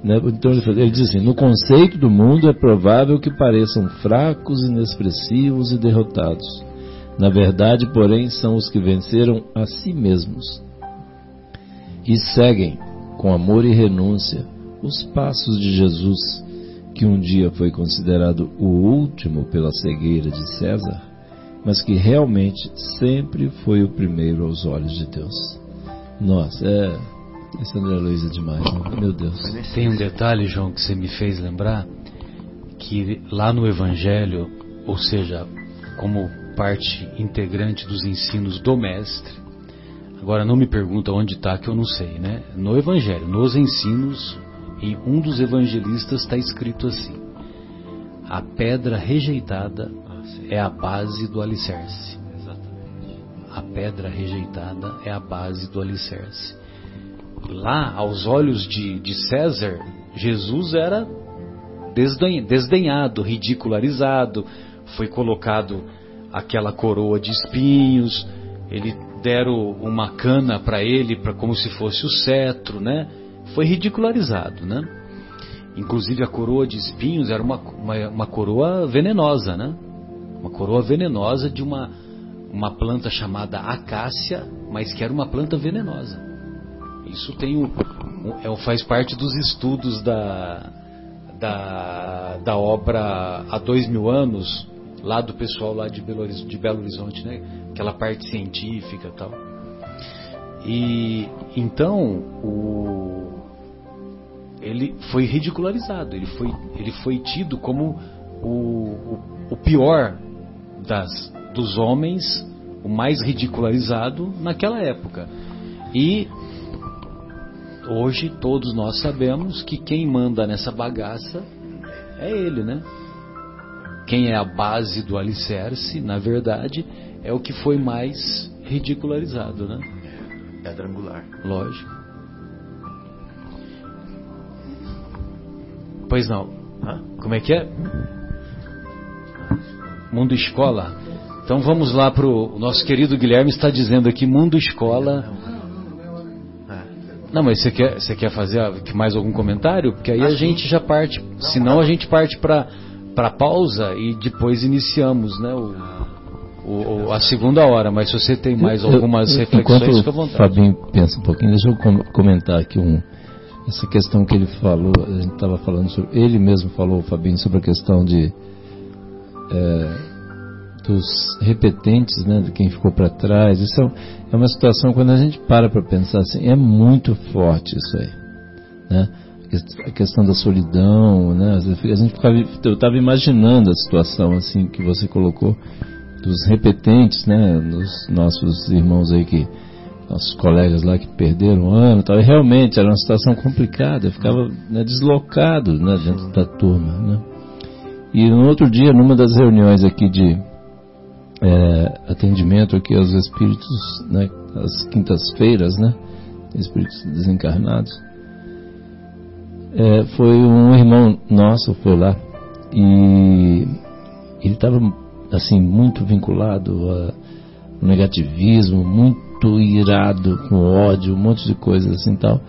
Né? Então ele diz assim: no conceito do mundo é provável que pareçam fracos, inexpressivos e derrotados. Na verdade, porém, são os que venceram a si mesmos e seguem, com amor e renúncia, os passos de Jesus, que um dia foi considerado o último pela cegueira de César, mas que realmente sempre foi o primeiro aos olhos de Deus. Nossa, é. Esse André Luiz é demais, né? meu Deus. Tem um detalhe, João, que você me fez lembrar, que lá no Evangelho, ou seja, como parte integrante dos ensinos do Mestre, agora não me pergunta onde está que eu não sei, né? No Evangelho, nos ensinos, em um dos evangelistas está escrito assim: a pedra rejeitada é a base do alicerce. A pedra rejeitada é a base do alicerce lá, aos olhos de, de César, Jesus era desden- desdenhado, ridicularizado, foi colocado aquela coroa de espinhos, ele deram uma cana para ele, para como se fosse o cetro, né? Foi ridicularizado, né? Inclusive a coroa de espinhos era uma, uma, uma coroa venenosa, né? Uma coroa venenosa de uma, uma planta chamada acácia, mas que era uma planta venenosa. Isso tem o, o- é, faz parte dos estudos da, da, da obra há dois mil anos, lá do pessoal lá de Belo, de Belo Horizonte, né? Aquela parte científica tal. E então o, ele foi ridicularizado, ele foi, ele foi tido como o, o, o pior das, dos homens, o mais ridicularizado naquela época. E hoje todos nós sabemos que quem manda nessa bagaça é ele, né? Quem é a base do alicerce, na verdade, é o que foi mais ridicularizado, né? Pedra angular. Lógico. Pois não. Hã? Como é que é? Mundo Escola. Então vamos lá pro o nosso querido Guilherme está dizendo aqui Mundo Escola. Não, mas você quer, você quer fazer mais algum comentário? Porque aí a gente já parte, senão a gente parte para para pausa e depois iniciamos, né? O, o, a segunda hora, mas se você tem mais algumas eu- reflexões, enquanto fica à vontade. Fabinho pensa um pouquinho, deixa eu com- comentar aqui um, essa questão que ele falou, a gente estava falando sobre, ele mesmo falou, Fabinho, sobre a questão de é, dos repetentes, né, de quem ficou para trás. Isso é, é uma situação quando a gente para para pensar assim, é muito forte isso aí, né? A quest- A questão da solidão, né? A gente ficava, eu estava imaginando a situação assim que você colocou dos repetentes, né, dos nossos irmãos aí que nossos colegas lá que perderam o ano, tal, realmente era uma situação complicada, eu ficava né, deslocado né, dentro da turma, né. E no outro dia, numa das reuniões aqui de é, atendimento aqui aos espíritos, né, às quintas-feiras, né, espíritos desencarnados, é, foi um irmão nosso foi lá. E ele estava assim muito vinculado ao negativismo, muito irado com ódio, um monte de coisas assim tal.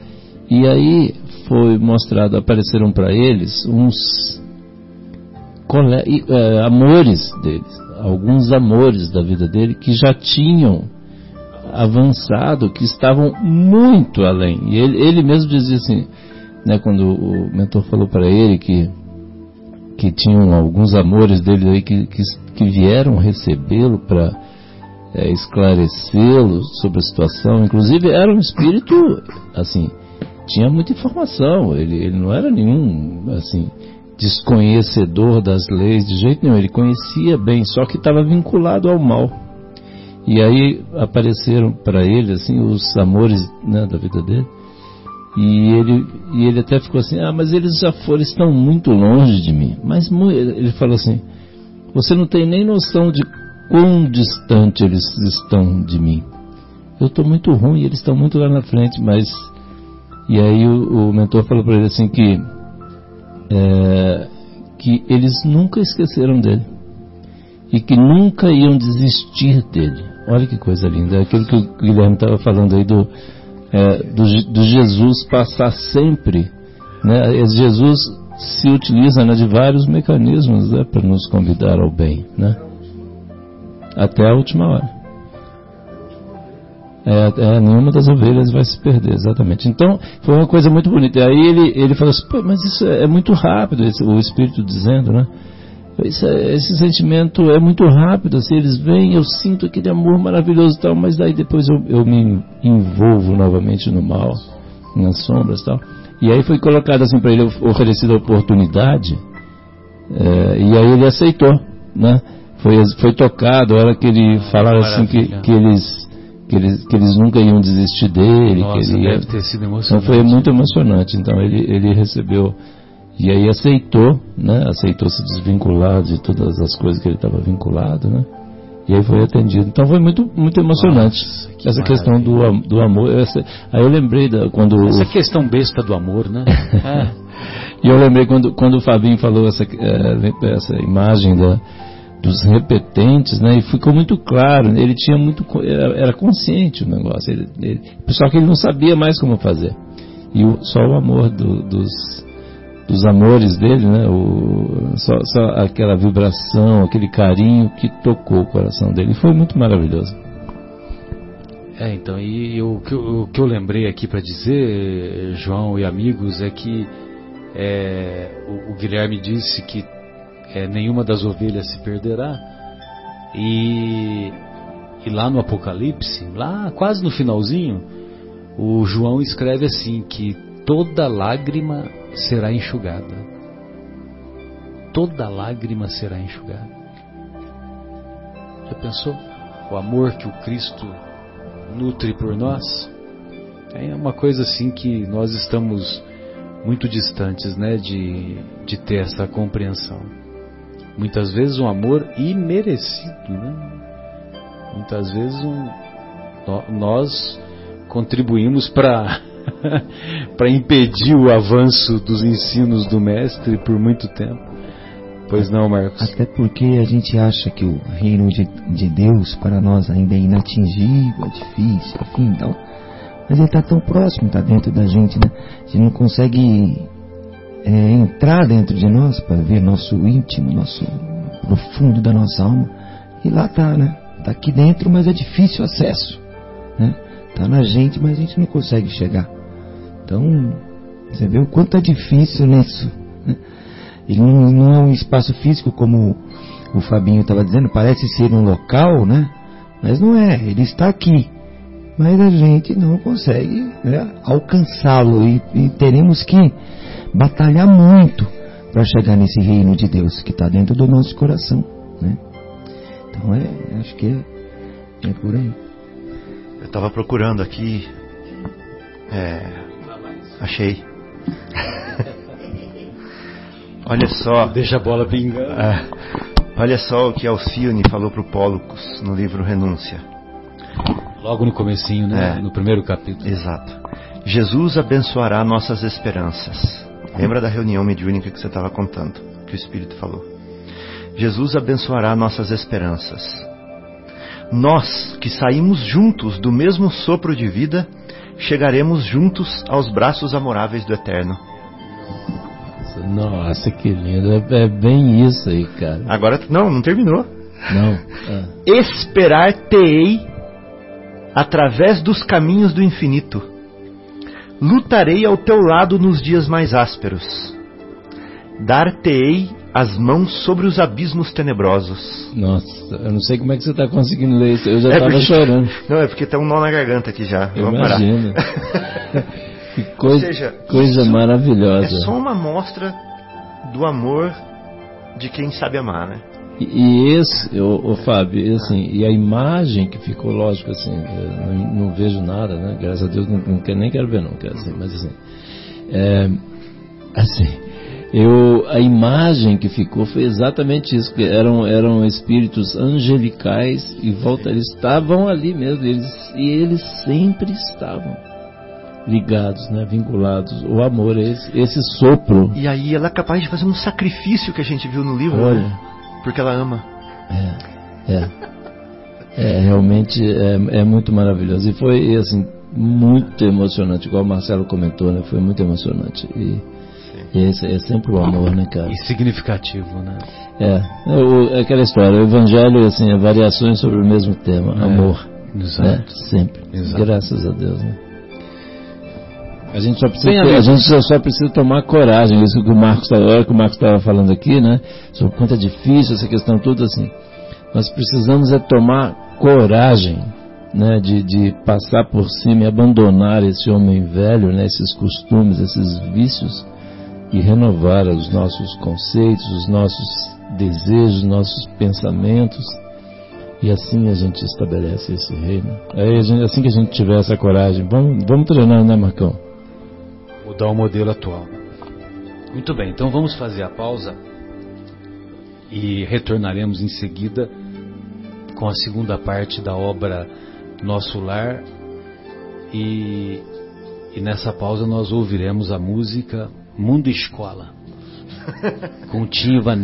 E aí foi mostrado, apareceram para eles uns cole- eh, amores deles, alguns amores da vida dele que já tinham avançado, que estavam muito além. E ele, ele mesmo dizia assim, né, quando o mentor falou para ele que que tinham alguns amores dele aí que, que, que vieram recebê-lo para esclarecê-lo sobre a situação. Inclusive era um espírito assim, tinha muita informação. Ele, ele não era nenhum assim desconhecedor das leis de jeito nenhum. Ele conhecia bem, só que estava vinculado ao mal. E aí apareceram para ele assim os amores né, da vida dele. E ele, e ele até ficou assim, ah, mas eles já foram, estão muito longe de mim. Mas ele falou assim, você não tem nem noção de quão distante eles estão de mim. Eu estou muito ruim, eles estão muito lá na frente, mas... E aí o, o mentor falou para ele assim que, é, que eles nunca esqueceram dele. E que nunca iam desistir dele. Olha que coisa linda. É aquilo que o Guilherme estava falando aí do, é, do, do Jesus passar sempre. Né? Jesus se utiliza né, de vários mecanismos né, para nos convidar ao bem. Né? Até a última hora. É, é, nenhuma das ovelhas vai se perder, exatamente. Então, foi uma coisa muito bonita. E aí ele, ele falou assim, mas isso é, é muito rápido, esse- o Espírito dizendo, né? Isso é- esse sentimento é muito rápido, assim, eles vêm, eu sinto aquele amor maravilhoso e tal, mas daí depois eu, eu me envolvo novamente no mal, nas sombras e tal. E aí foi colocado assim para ele, oferecida a oportunidade, é, e aí ele aceitou, né? Foi, foi tocado, a hora que ele falaram assim que, que eles que eles que eles nunca iam desistir dele, Nossa, que ele ia, deve ter sido então emocionante. foi muito emocionante. Então ele, ele recebeu e aí aceitou, né? Aceitou se desvincular de todas as coisas que ele estava vinculado, né? E aí foi atendido. Então foi muito muito emocionante Nossa, que essa questão do, do amor. Essa- aí eu lembrei da, quando Essa questão besta do amor, né? É. e eu lembrei quando, quando o Fabinho falou essa, eh, essa imagem da, dos repetentes, né? E ficou muito claro. Ele tinha muito, era, era consciente o negócio. Ele, ele, só que ele não sabia mais como fazer. E o- só o amor do- dos, dos amores dele, né? O, só, só aquela vibração, aquele carinho que tocou o coração dele. Foi muito maravilhoso. É, então, e o que, eu- o que eu lembrei aqui para dizer, João e amigos, é que é, o, o Guilherme disse que é, nenhuma das ovelhas se perderá. E, e lá no Apocalipse, lá quase no finalzinho, o João escreve assim que toda lágrima será enxugada. Toda lágrima será enxugada. Já pensou? O amor que o Cristo nutre por nós? É uma coisa assim que nós estamos muito distantes, né, de, de ter essa compreensão. Muitas vezes um amor imerecido, né? Muitas vezes um, nó- nós contribuímos para para impedir o avanço dos ensinos do mestre por muito tempo. Pois não, Marcos? Até porque a gente acha que o reino de, de Deus para nós ainda é inatingível, é difícil, enfim, então. Mas ele está tão próximo, está dentro da gente, né? A gente não consegue é, entrar dentro de nós para ver nosso íntimo, nosso profundo da nossa alma. E lá está, né? Está aqui dentro, mas é difícil o acesso. Né? Está na gente, mas a gente não consegue chegar. Então, você vê o quanto é difícil nisso. Né? Ele não, não é um espaço físico como o Fabinho estava dizendo, parece ser um local, né? Mas não é, ele está aqui. Mas a gente não consegue né, alcançá-lo e, e teremos que batalhar muito para chegar nesse reino de Deus que está dentro do nosso coração. Né? Então é, acho que é, é por aí. Eu estava procurando aqui. É, achei. Olha só. Deixa a bola pingar. É, olha só o que Alcione falou para o Pólucos no livro Renúncia. Logo no comecinho, né? É. No primeiro capítulo. Exato. Jesus abençoará nossas esperanças. Lembra da reunião mediúnica que você estava contando, que o Espírito falou? Jesus abençoará nossas esperanças. Nós, que saímos juntos do mesmo sopro de vida, chegaremos juntos aos braços amoráveis do Eterno. Nossa, que lindo. É, é bem isso aí, cara. Agora, não, não terminou. Não. ah. Esperar-te-ei através dos caminhos do infinito. Lutarei ao teu lado nos dias mais ásperos. Dar-te-ei as mãos sobre os abismos tenebrosos. Nossa, eu não sei como é que você está conseguindo ler isso. Eu já É estava porque- chorando. Não, é porque tem um nó na garganta aqui já. Eu Vamos parar. imagino. que coisa, seja, coisa maravilhosa. É só uma amostra do amor de quem sabe amar, né? E, e esse, o, o Fábio, e assim, e a imagem que ficou, lógico, assim, não, não vejo nada, né? Graças a Deus, não, não quero, nem quero ver nunca, assim, mas assim, é, assim, eu, a imagem que ficou foi exatamente isso, que eram, eram espíritos angelicais e volta, eles estavam ali mesmo, eles, e eles sempre estavam ligados, né? Vinculados, o amor, esse, esse sopro, E aí ela é capaz de fazer um sacrifício que a gente viu no livro, olha, né? Porque ela ama. É, é. É, realmente é, é muito maravilhoso. E foi, assim, muito emocionante, igual o Marcelo comentou, né? Foi muito emocionante. E, e esse é sempre o amor, né, cara? E significativo, né? É, é, o- é aquela história, o Evangelho, assim, é variações sobre o mesmo tema, É, amor. Exato. Né? Sempre. Exato. Graças a Deus, né? A gente só precisa, Bem, ter- a gente só, só precisa tomar coragem, isso que o Marcos, hora que o Marcos estava falando aqui, né? Sobre quanto é difícil essa questão toda, assim. Nós precisamos é tomar coragem, né? De, de passar por cima e abandonar esse homem velho, né? Esses costumes, esses vícios e renovar os nossos conceitos, os nossos desejos, os nossos pensamentos. E assim a gente estabelece esse reino. É assim que a gente tiver essa coragem. Vamos, vamos treinar, né, Marcão? Mudar o modelo atual. Muito bem, então vamos fazer a pausa e retornaremos em seguida com a segunda parte da obra Nosso Lar e, e nessa pausa nós ouviremos a música Mundo Escola com Tim Ivanês.